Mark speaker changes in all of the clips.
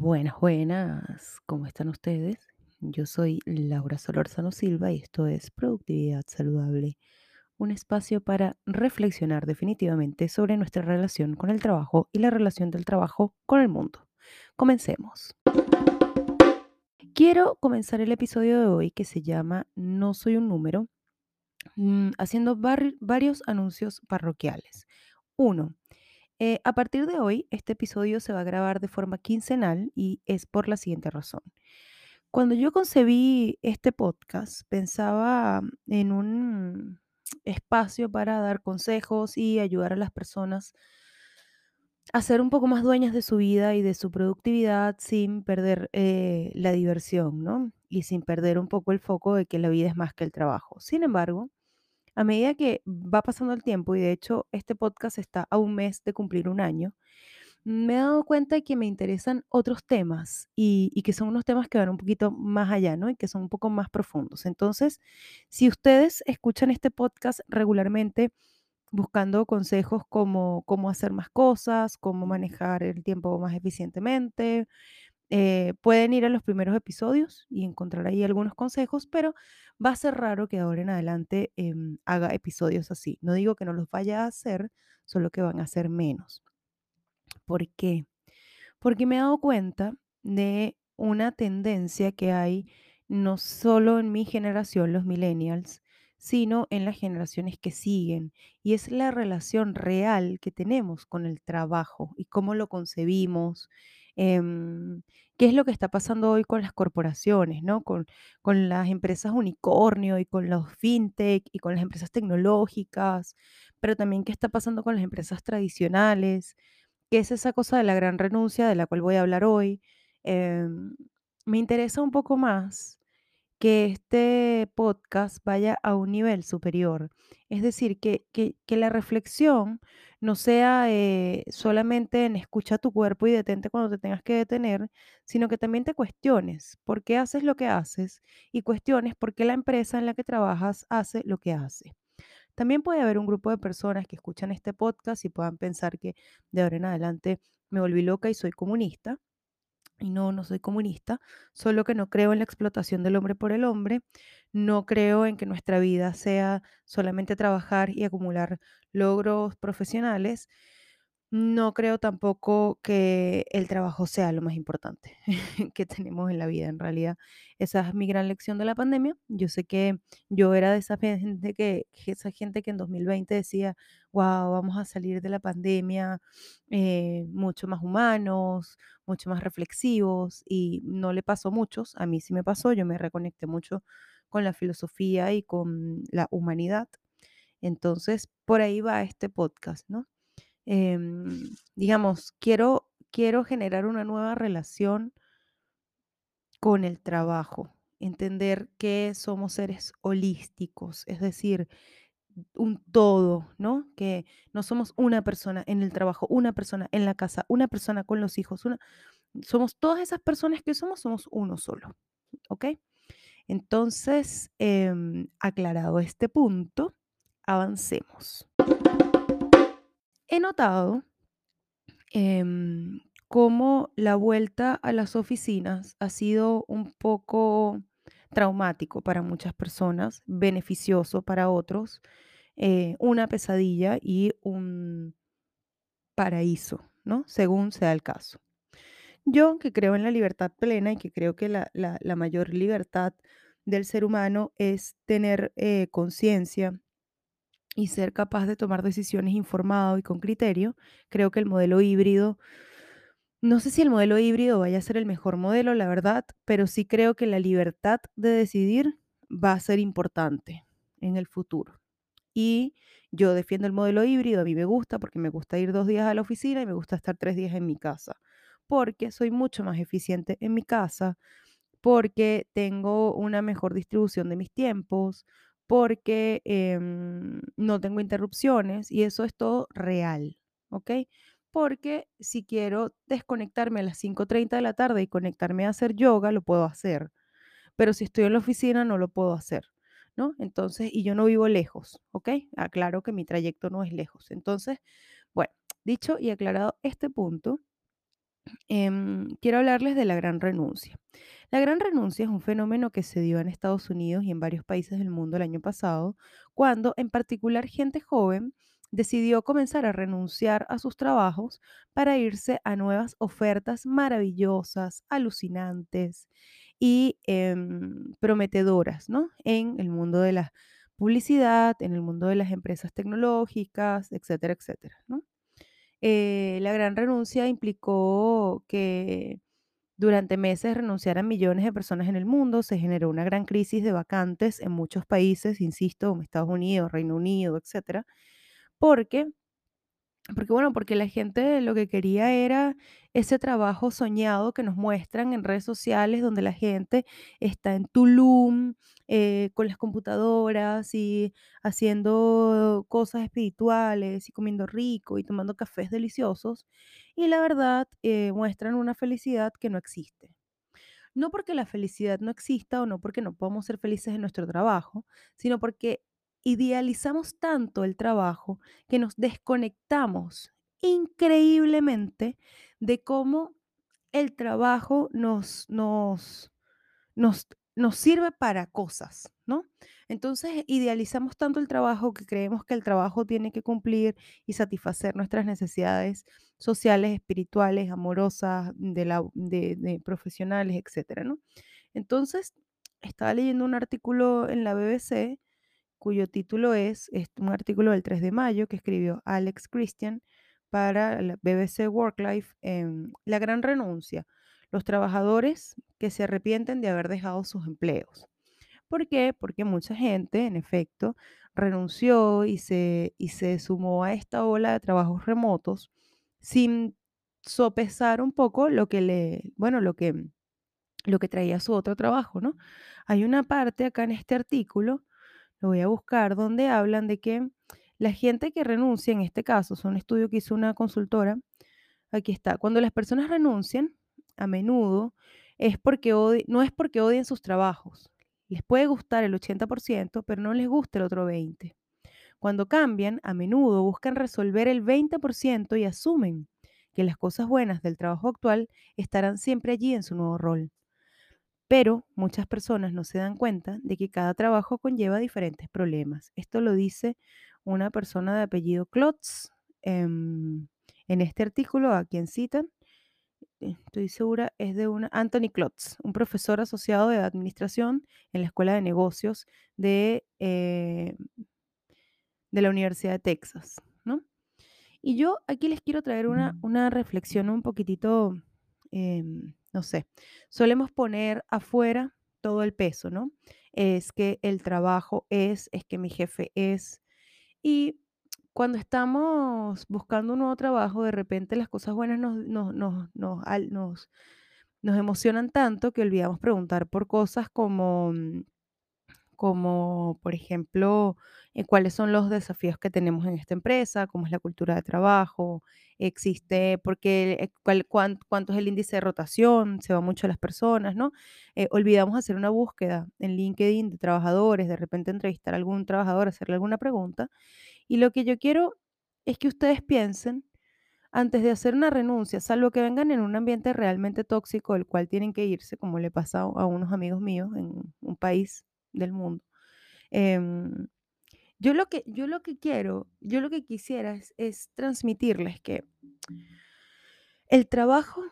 Speaker 1: Buenas, buenas, ¿cómo están ustedes? Yo soy Laura Solórzano Silva y esto es Productividad Saludable, un espacio para reflexionar definitivamente sobre nuestra relación con el trabajo y la relación del trabajo con el mundo. Comencemos. Quiero comenzar el episodio de hoy que se llama No soy un número, mm, haciendo var- varios anuncios parroquiales. Uno, eh, a partir de hoy, este episodio se va a grabar de forma quincenal y es por la siguiente razón. Cuando yo concebí este podcast, pensaba en un espacio para dar consejos y ayudar a las personas a ser un poco más dueñas de su vida y de su productividad sin perder eh, la diversión, ¿no? Y sin perder un poco el foco de que la vida es más que el trabajo. Sin embargo, a medida que va pasando el tiempo, y de hecho este podcast está a un mes de cumplir un año, me he dado cuenta de que me interesan otros temas y, que son unos temas que van un poquito más allá, ¿no? Y que son un poco más profundos. Entonces, si ustedes escuchan este podcast regularmente buscando consejos como cómo hacer más cosas, cómo manejar el tiempo más eficientemente, eh, pueden ir a los primeros episodios y encontrar ahí algunos consejos, pero va a ser raro que ahora en adelante em, haga episodios así. No digo que no los vaya a hacer, solo que van a ser menos. ¿Por qué? Porque me he dado cuenta de una tendencia que hay no solo en mi generación, los millennials, sino en las generaciones que siguen, y es la relación real que tenemos con el trabajo y cómo lo concebimos, em, qué es lo que está pasando hoy con las corporaciones, ¿no? Con, con las empresas unicornio y con los fintech y con las empresas tecnológicas, pero también qué está pasando con las empresas tradicionales que es esa cosa de la gran renuncia de la cual voy a hablar hoy. Em, me interesa un poco más que este podcast vaya a un nivel superior. Es decir, que, que- que la reflexión no sea eh, solamente en escucha tu cuerpo y detente cuando te tengas que detener, sino que también te cuestiones por qué haces lo que haces y cuestiones por qué la empresa en la que trabajas hace lo que hace. También puede haber un grupo de personas que escuchan este podcast y puedan pensar que de ahora en adelante me volví loca y soy comunista. Y no, no soy comunista, solo que no creo en la explotación del hombre por el hombre, no creo en que nuestra vida sea solamente trabajar y acumular logros profesionales, no creo tampoco que el trabajo sea lo más importante que tenemos en la vida, en realidad. Esa es mi gran lección de la pandemia. Yo sé que yo era de esa gente que, esa gente que en 2020 decía, wow, vamos a salir de la pandemia eh, mucho más humanos, mucho más reflexivos, y no le pasó a muchos, a mí sí me pasó, yo me reconecté mucho con la filosofía y con la humanidad. Entonces, por ahí va este podcast, ¿no? Em, digamos, quiero, quiero generar una nueva relación con el trabajo, entender que somos seres holísticos, es decir, un todo, ¿no? Que no somos una persona en el trabajo, una persona en la casa, una persona con los hijos, una, somos todas esas personas que somos, somos uno solo, ¿ok? Entonces, em, aclarado este punto, avancemos. He notado em, cómo la vuelta a las oficinas ha sido un poco traumático para muchas personas, beneficioso para otros, eh, una pesadilla y un paraíso, ¿no? Según sea el caso. Yo, que creo en la libertad plena y que creo que la, la- mayor libertad del ser humano es tener eh, conciencia y ser capaz de tomar decisiones informado y con criterio, creo que el modelo híbrido No sé si el modelo híbrido vaya a ser el mejor modelo, la verdad, pero sí creo que la libertad de decidir va a ser importante en el futuro. Y yo defiendo el modelo híbrido, a mí me gusta porque me gusta ir dos días a la oficina y me gusta estar tres días en mi casa, porque soy mucho más eficiente en mi casa, porque tengo una mejor distribución de mis tiempos, porque em, no tengo interrupciones y eso es todo real, ¿ok? Porque si quiero desconectarme a las cinco treinta de la tarde y conectarme a hacer yoga, lo puedo hacer, pero si estoy en la oficina no lo puedo hacer, ¿no? Entonces, y yo no vivo lejos, ¿ok? Aclaro que mi trayecto no es lejos. Entonces, bueno, dicho y aclarado este punto, Em, quiero hablarles de la gran renuncia. La gran renuncia es un fenómeno que se dio en Estados Unidos y en varios países del mundo el año pasado, cuando en particular gente joven decidió comenzar a renunciar a sus trabajos para irse a nuevas ofertas maravillosas, alucinantes y em, prometedoras, ¿no? En el mundo de la publicidad, en el mundo de las empresas tecnológicas, etcétera, etcétera, ¿no? Eh, la gran renuncia implicó que durante meses renunciaran millones de personas en el mundo, se generó una gran crisis de vacantes en muchos países, insisto, como Estados Unidos, Reino Unido, etcétera, porque porque bueno, porque la gente lo que quería era ese trabajo soñado que nos muestran en redes sociales, donde la gente está en Tulum, eh, con las computadoras y haciendo cosas espirituales y comiendo rico y tomando cafés deliciosos. Y la verdad, eh, muestran una felicidad que no existe. No porque la felicidad no exista o no porque no podamos ser felices en nuestro trabajo, sino porque idealizamos tanto el trabajo que nos desconectamos increíblemente de cómo el trabajo nos, nos, nos, nos sirve para cosas, ¿no? Entonces idealizamos tanto el trabajo que creemos que el trabajo tiene que cumplir y satisfacer nuestras necesidades sociales, espirituales, amorosas, de la, de, profesionales, etcétera, ¿no? Entonces, estaba leyendo un artículo en la BBC cuyo título es, es un artículo del 3 de mayo que escribió Alex Christian para la BBC Worklife, en La gran renuncia, los trabajadores que se arrepienten de haber dejado sus empleos. ¿Por qué? Porque mucha gente, en efecto, renunció y se, y se sumó a esta ola de trabajos remotos sin sopesar un poco lo que le, bueno, lo que, lo que traía su otro trabajo, ¿no? Hay una parte acá en este artículo, lo voy a buscar, donde hablan de que la gente que renuncia, en este caso, es un estudio que hizo una consultora, aquí está, cuando las personas renuncian, a menudo es porque no es porque odien sus trabajos. Les puede gustar el 80%, pero no les gusta el otro 20%. Cuando cambian, a menudo buscan resolver el 20% y asumen que las cosas buenas del trabajo actual estarán siempre allí en su nuevo rol. Pero muchas personas no se dan cuenta de que cada trabajo conlleva diferentes problemas. Esto lo dice una persona de apellido Klotz em, en este artículo, a quien citan, eh, estoy segura, es de una Anthony Klotz, un profesor asociado de administración en la Escuela de Negocios de, eh, de la Universidad de Texas, ¿no? Y yo aquí les quiero traer una, una reflexión un poquitito, em, no sé, solemos poner afuera todo el peso, ¿no? Es que el trabajo es, es que mi jefe es. Y cuando estamos buscando un nuevo trabajo, de repente las cosas buenas nos, nos, nos, nos, nos, nos emocionan tanto que olvidamos preguntar por cosas como... como por ejemplo, eh, cuáles son los desafíos que tenemos en esta empresa, cómo es la cultura de trabajo, existe, porque, eh, cuánto es el índice de rotación, se va mucho a las personas, ¿no? Eh, olvidamos hacer una búsqueda en LinkedIn de trabajadores, de repente entrevistar a algún trabajador, hacerle alguna pregunta. Y lo que yo quiero es que ustedes piensen antes de hacer una renuncia, salvo que vengan en un ambiente realmente tóxico, del cual tienen que irse, como le pasa a unos amigos míos en un país del mundo. Em, yo lo que yo lo que quiero, yo lo que quisiera es es transmitirles que el trabajo,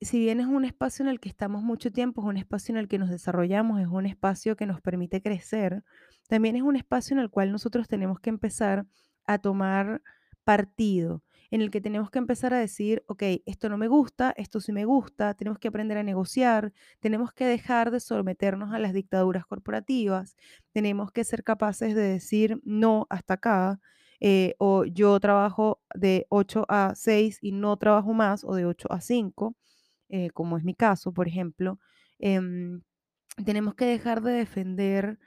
Speaker 1: si bien es un espacio en el que estamos mucho tiempo, es un espacio en el que nos desarrollamos, es un espacio que nos permite crecer, también es un espacio en el cual nosotros tenemos que empezar a tomar partido, en el que tenemos que empezar a decir, ok, esto no me gusta, esto sí me gusta, tenemos que aprender a negociar, tenemos que dejar de someternos a las dictaduras corporativas, tenemos que ser capaces de decir no hasta acá, eh, o yo trabajo de 8 a 6 y no trabajo más, o de 8 a 5 eh, como es mi caso, por ejemplo, em, tenemos que dejar de defender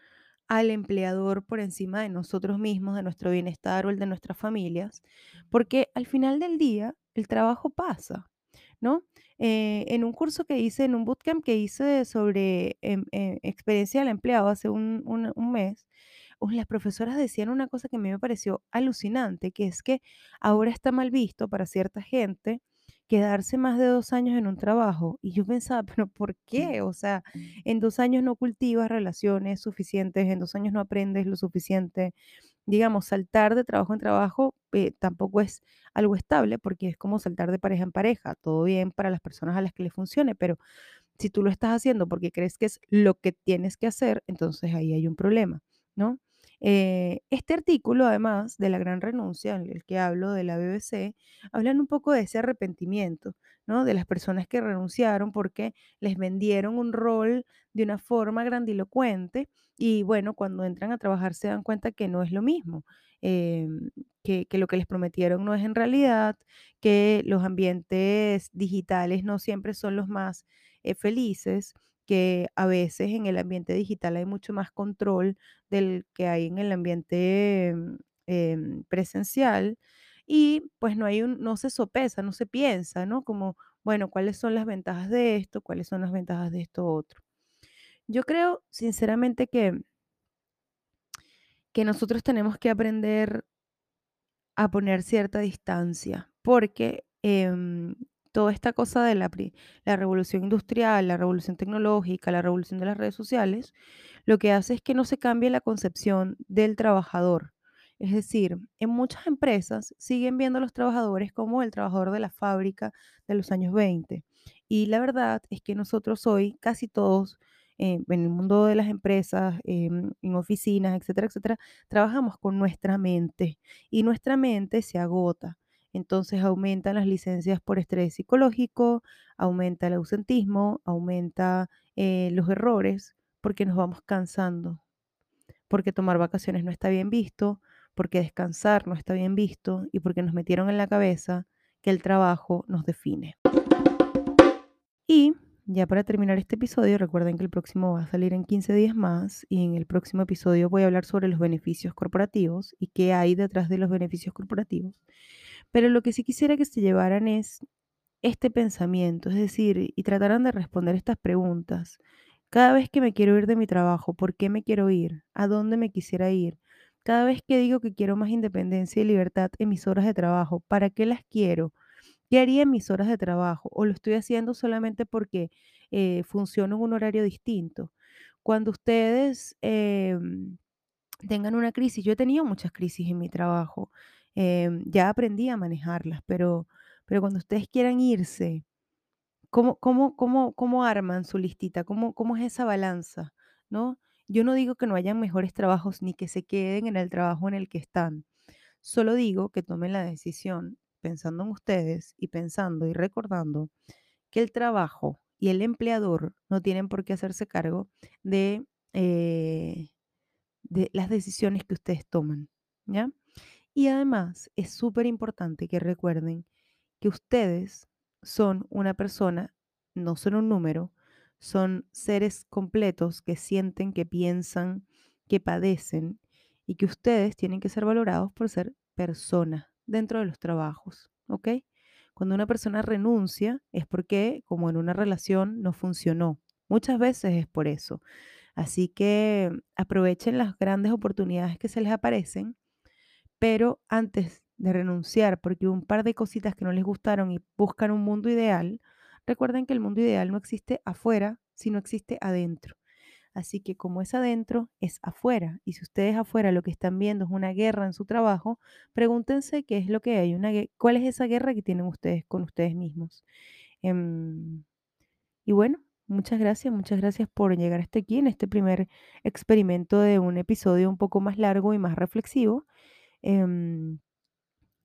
Speaker 1: al empleador por encima de nosotros mismos, de nuestro bienestar o el de nuestras familias, porque al final del día el trabajo pasa, ¿no? Eh, en un curso que hice, en un bootcamp que hice sobre em, eh, experiencia del empleado hace un, un- un mes, las profesoras decían una cosa que a mí me pareció alucinante, que es que ahora está mal visto para cierta gente quedarse más de dos años en un trabajo. Y yo pensaba, pero ¿por qué? O sea, en dos años no cultivas relaciones suficientes, en dos años no aprendes lo suficiente. Digamos, saltar de trabajo en trabajo eh, tampoco es algo estable porque es como saltar de pareja en pareja. Todo bien para las personas a las que le funcione, pero si tú lo estás haciendo porque crees que es lo que tienes que hacer, entonces ahí hay un problema, ¿no? Eh, este artículo, además de la gran renuncia, en el que hablo de la BBC, hablan un poco de ese arrepentimiento, ¿no? De las personas que renunciaron porque les vendieron un rol de una forma grandilocuente y bueno, cuando entran a trabajar se dan cuenta que no es lo mismo, que, que lo que les prometieron no es en realidad, que los ambientes digitales no siempre son los más eh, felices, que a veces en el ambiente digital hay mucho más control del que hay en el ambiente mm, em, presencial y pues no hay un, no se sopesa, no se piensa, ¿no? Como, bueno, ¿cuáles son las ventajas de esto? ¿Cuáles son las ventajas de esto otro? Yo creo sinceramente que, que nosotros tenemos que aprender a poner cierta distancia, porque em, toda esta cosa de la, la revolución industrial, la revolución tecnológica, la revolución de las redes sociales, lo que hace es que no se cambie la concepción del trabajador. Es decir, en muchas empresas siguen viendo a los trabajadores como el trabajador de la fábrica de los años 20. Y la verdad es que nosotros hoy, casi todos, eh, en el mundo de las empresas, em, en oficinas, etcétera, etcétera, trabajamos con nuestra mente y nuestra mente se agota. Entonces aumentan las licencias por estrés psicológico, aumenta el ausentismo, aumenta eh, los errores, porque nos vamos cansando, porque tomar vacaciones no está bien visto, porque descansar no está bien visto y porque nos metieron en la cabeza que el trabajo nos define. Y ya para terminar este episodio, recuerden que el próximo va a salir en 15 días más y en el próximo episodio voy a hablar sobre los beneficios corporativos y qué hay detrás de los beneficios corporativos. Pero lo que sí quisiera que se llevaran es este pensamiento, es decir, y trataran de responder estas preguntas. Cada vez que me quiero ir de mi trabajo, ¿por qué me quiero ir? ¿A dónde me quisiera ir? Cada vez que digo que quiero más independencia y libertad en mis horas de trabajo, ¿para qué las quiero? ¿Qué haría en mis horas de trabajo? ¿O lo estoy haciendo solamente porque eh, funciona en un horario distinto? Cuando ustedes em, tengan una crisis, yo he tenido muchas crisis en mi trabajo, em, ya aprendí a manejarlas, pero, pero cuando ustedes quieran irse, ¿cómo, cómo, cómo, cómo arman su listita? ¿Cómo, ¿Cómo es esa balanza? ¿No? Yo no digo que no hayan mejores trabajos ni que se queden en el trabajo en el que están. Solo digo que tomen la decisión pensando en ustedes y pensando y recordando que el trabajo y el empleador no tienen por qué hacerse cargo de, eh, de las decisiones que ustedes toman, ¿ya? Y además es súper importante que recuerden que ustedes son una persona, no son un número, son seres completos que sienten, que piensan, que padecen y que ustedes tienen que ser valorados por ser personas dentro de los trabajos, ¿ok? Cuando una persona renuncia es porque, como en una relación, no funcionó. Muchas veces es por eso. Así que aprovechen las grandes oportunidades que se les aparecen, pero antes de renunciar porque hubo un par de cositas que no les gustaron y buscan un mundo ideal, recuerden que el mundo ideal no existe afuera, sino existe adentro. Así que como es adentro, es afuera. Y si ustedes afuera lo que están viendo es una guerra en su trabajo, pregúntense qué es lo que hay, una, cuál es esa guerra que tienen ustedes con ustedes mismos. Em, y bueno, muchas gracias, muchas gracias por llegar hasta aquí en este primer experimento de un episodio un poco más largo y más reflexivo. Em,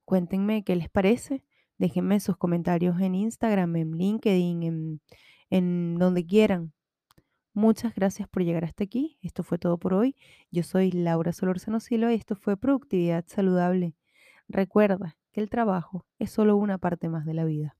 Speaker 1: cuéntenme qué les parece. Déjenme sus comentarios en Instagram, en LinkedIn, en, donde quieran. Muchas gracias por llegar hasta aquí. Esto fue todo por hoy. Yo soy Laura Solorzano Silva y esto fue Productividad Saludable. Recuerda que el trabajo es solo una parte más de la vida.